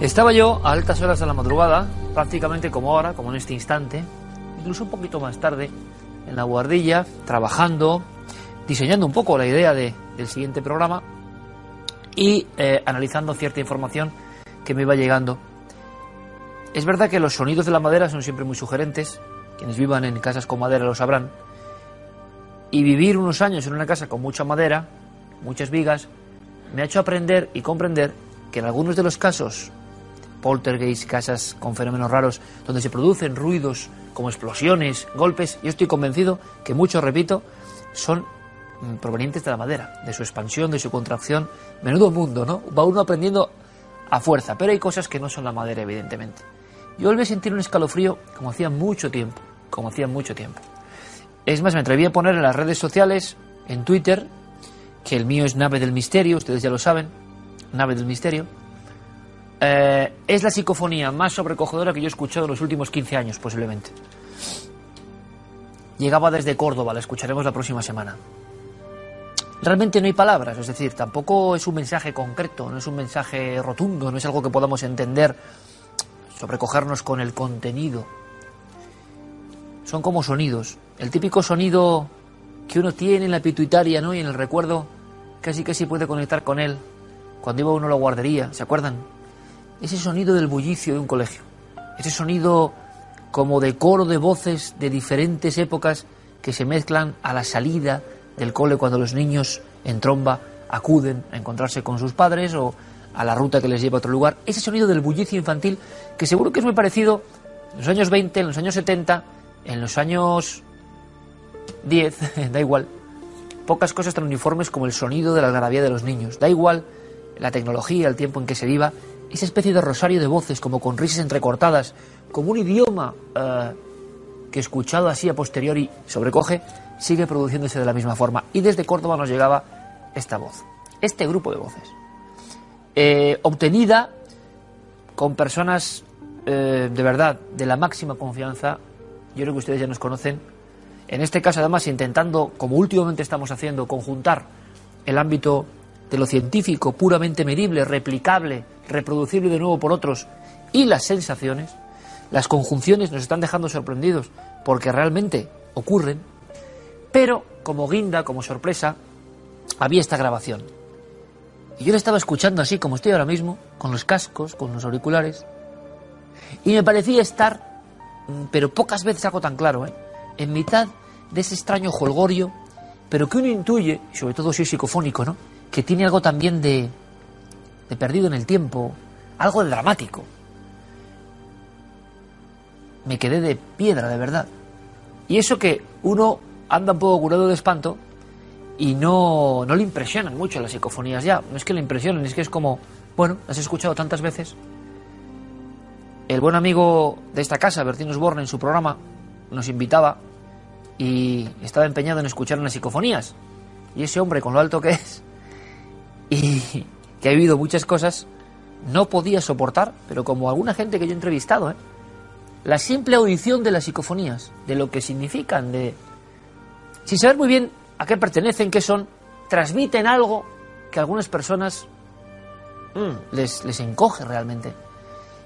Estaba yo a altas horas de la madrugada, prácticamente como ahora, como en este instante, incluso un poquito más tarde, en la guardilla, trabajando, diseñando un poco la idea de, del siguiente programa y eh, analizando cierta información que me iba llegando. Es verdad que los sonidos de la madera son siempre muy sugerentes, quienes vivan en casas con madera lo sabrán, y vivir unos años en una casa con mucha madera, muchas vigas, me ha hecho aprender y comprender que en algunos de los casos poltergeist, casas con fenómenos raros, donde se producen ruidos como explosiones, golpes. Yo estoy convencido que muchos, repito, son mm, provenientes de la madera, de su expansión, de su contracción. Menudo mundo, ¿no? Va uno aprendiendo a fuerza, pero hay cosas que no son la madera, evidentemente. Yo volví a sentir un escalofrío como hacía mucho tiempo, como hacía mucho tiempo. Es más, me atreví a poner en las redes sociales, en Twitter, que el mío es Nave del Misterio, ustedes ya lo saben, Nave del Misterio, eh, es la psicofonía más sobrecogedora que yo he escuchado en los últimos 15 años, posiblemente. Llegaba desde Córdoba, la escucharemos la próxima semana. Realmente no hay palabras, es decir, tampoco es un mensaje concreto, no es un mensaje rotundo, no es algo que podamos entender, sobrecogernos con el contenido. Son como sonidos, el típico sonido que uno tiene en la pituitaria ¿no? y en el recuerdo casi casi puede conectar con él cuando iba uno a la guardería, ¿se acuerdan? Ese sonido del bullicio de un colegio, ese sonido como de coro de voces de diferentes épocas que se mezclan a la salida del cole cuando los niños en tromba acuden a encontrarse con sus padres o a la ruta que les lleva a otro lugar, ese sonido del bullicio infantil que seguro que es muy parecido en los años 20, en los años 70, en los años 10, da igual. Pocas cosas tan uniformes como el sonido de la algarabía de los niños. Da igual la tecnología, el tiempo en que se viva, esa especie de rosario de voces, como con risas entrecortadas, como un idioma eh, que escuchado así a posteriori sobrecoge, sigue produciéndose de la misma forma. Y desde Córdoba nos llegaba esta voz, este grupo de voces, eh, obtenida con personas eh, de verdad de la máxima confianza. Yo creo que ustedes ya nos conocen. En este caso, además, intentando, como últimamente estamos haciendo, conjuntar el ámbito de lo científico, puramente medible, replicable, reproducible de nuevo por otros, y las sensaciones, las conjunciones nos están dejando sorprendidos porque realmente ocurren, pero como guinda, como sorpresa, había esta grabación. Y yo la estaba escuchando así como estoy ahora mismo, con los cascos, con los auriculares, y me parecía estar, mm, pero pocas veces hago tan claro, ¿eh? en mitad de ese extraño holgorio, pero que uno intuye, sobre todo si es psicofónico, ¿no? Que tiene algo también de, perdido en el tiempo, algo de dramático. Me quedé de piedra, de verdad. Y eso que uno anda un poco curado de espanto y no, no le impresionan mucho las psicofonías ya. No es que le impresionen, es que es como, bueno, las he escuchado tantas veces. El buen amigo de esta casa, Bertín Osborne, en su programa, nos invitaba y estaba empeñado en escuchar unas psicofonías. Y ese hombre, con lo alto que es, y que ha vivido muchas cosas, no podía soportar, pero como alguna gente que yo he entrevistado, ¿eh? la simple audición de las psicofonías, de lo que significan, de sin saber muy bien a qué pertenecen, qué son, transmiten algo que a algunas personas mm, les, les encoge realmente.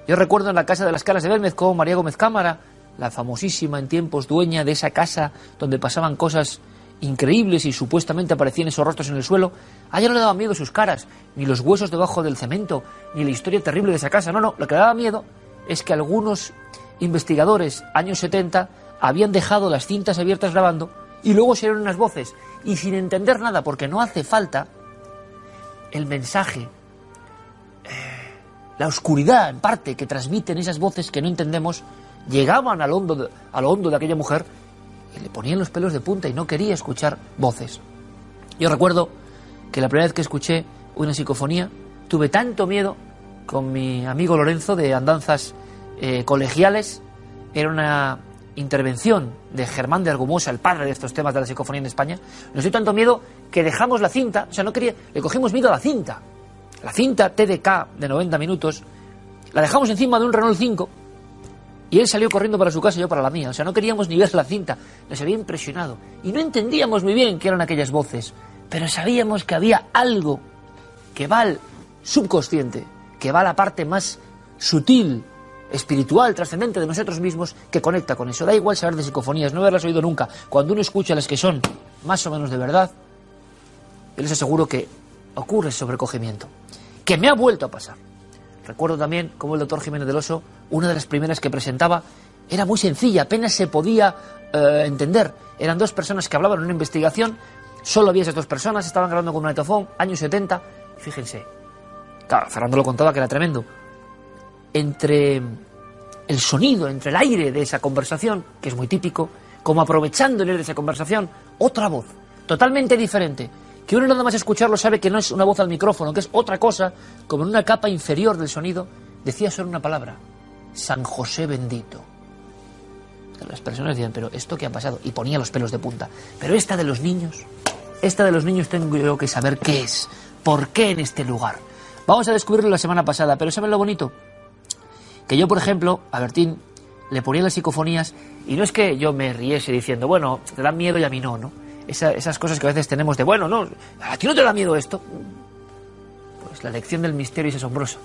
Yo recuerdo en la casa de las Caras de Belmez con María Gómez Cámara, la famosísima en tiempos dueña de esa casa donde pasaban cosas increíbles y supuestamente aparecían esos rostros en el suelo, a ella no le daba miedo sus caras, ni los huesos debajo del cemento, ni la historia terrible de esa casa. No, no, lo que le daba miedo es que algunos investigadores, años 70, habían dejado las cintas abiertas grabando y luego se oyeron unas voces y sin entender nada, porque no hace falta, el mensaje, eh, la oscuridad en parte que transmiten esas voces que no entendemos, llegaban al hondo a lo hondo de aquella mujer le ponían los pelos de punta y no quería escuchar voces. Yo recuerdo que la primera vez que escuché una psicofonía tuve tanto miedo con mi amigo Lorenzo de Andanzas eh, Colegiales. Era una intervención de Germán de Argumosa, el padre de estos temas de la psicofonía en España. Nos dio tanto miedo que dejamos la cinta, o sea, no quería, le cogimos miedo a la cinta. La cinta TDK de 90 minutos, la dejamos encima de un Renault 5 y él salió corriendo para su casa y yo para la mía. O sea, no queríamos ni ver la cinta. Nos había impresionado. Y no entendíamos muy bien qué eran aquellas voces. Pero sabíamos que había algo que va al subconsciente, que va a la parte más sutil, espiritual, trascendente de nosotros mismos que conecta con eso. Da igual saber de psicofonías, no haberlas oído nunca. Cuando uno escucha las que son más o menos de verdad, yo les aseguro que ocurre sobrecogimiento. Que me ha vuelto a pasar. Recuerdo también cómo el doctor Jiménez del Oso, una de las primeras que presentaba, era muy sencilla, apenas se podía eh, entender. Eran dos personas que hablaban en una investigación, solo había esas dos personas, estaban grabando con un etofón, años 70, fíjense. Claro, Fernando lo contaba que era tremendo. Entre el sonido, entre el aire de esa conversación, que es muy típico, como aprovechando el aire de esa conversación, otra voz, totalmente diferente, que uno nada más escucharlo sabe que no es una voz al micrófono, que es otra cosa, como en una capa inferior del sonido, decía solo una palabra, San José bendito. Las personas decían, pero ¿esto qué ha pasado? Y ponía los pelos de punta. Pero esta de los niños, esta de los niños tengo yo que saber qué es, por qué en este lugar. Vamos a descubrirlo la semana pasada, pero ¿saben lo bonito? Que yo, por ejemplo, a Bertín le ponía las psicofonías y no es que yo me riese diciendo, bueno, te dan miedo y a mí no, ¿no? Esas cosas que a veces tenemos de, bueno, no, ¿a ti no te da miedo esto? Pues la lección del misterio es asombrosa.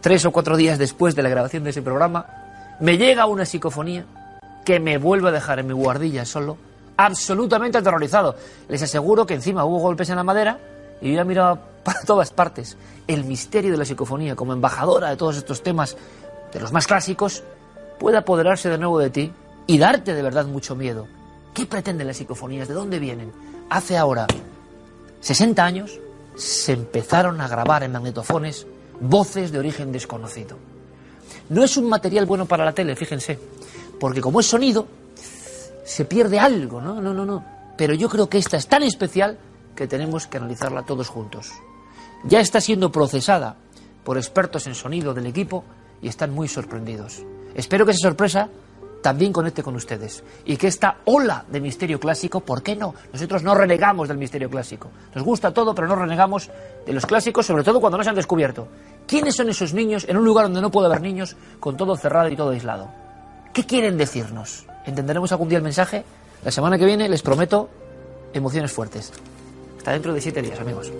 Tres o cuatro días después de la grabación de ese programa, me llega una psicofonía que me vuelve a dejar en mi guardilla solo, absolutamente aterrorizado. Les aseguro que encima hubo golpes en la madera y yo ya miraba para todas partes. El misterio de la psicofonía, como embajadora de todos estos temas, de los más clásicos, puede apoderarse de nuevo de ti y darte de verdad mucho miedo. ¿Qué pretenden las psicofonías? ¿De dónde vienen? Hace ahora 60 años se empezaron a grabar en magnetofones voces de origen desconocido. No es un material bueno para la tele, fíjense, porque como es sonido, se pierde algo, ¿no? No, no, no. Pero yo creo que esta es tan especial que tenemos que analizarla todos juntos. Ya está siendo procesada por expertos en sonido del equipo y están muy sorprendidos. Espero que esa sorpresa también conecte con ustedes. Y que esta ola de misterio clásico, ¿por qué no? Nosotros no renegamos del misterio clásico. Nos gusta todo, pero no renegamos de los clásicos, sobre todo cuando no se han descubierto. ¿Quiénes son esos niños en un lugar donde no puede haber niños, con todo cerrado y todo aislado? ¿Qué quieren decirnos? ¿Entenderemos algún día el mensaje? La semana que viene les prometo emociones fuertes. Hasta dentro de siete días, amigos.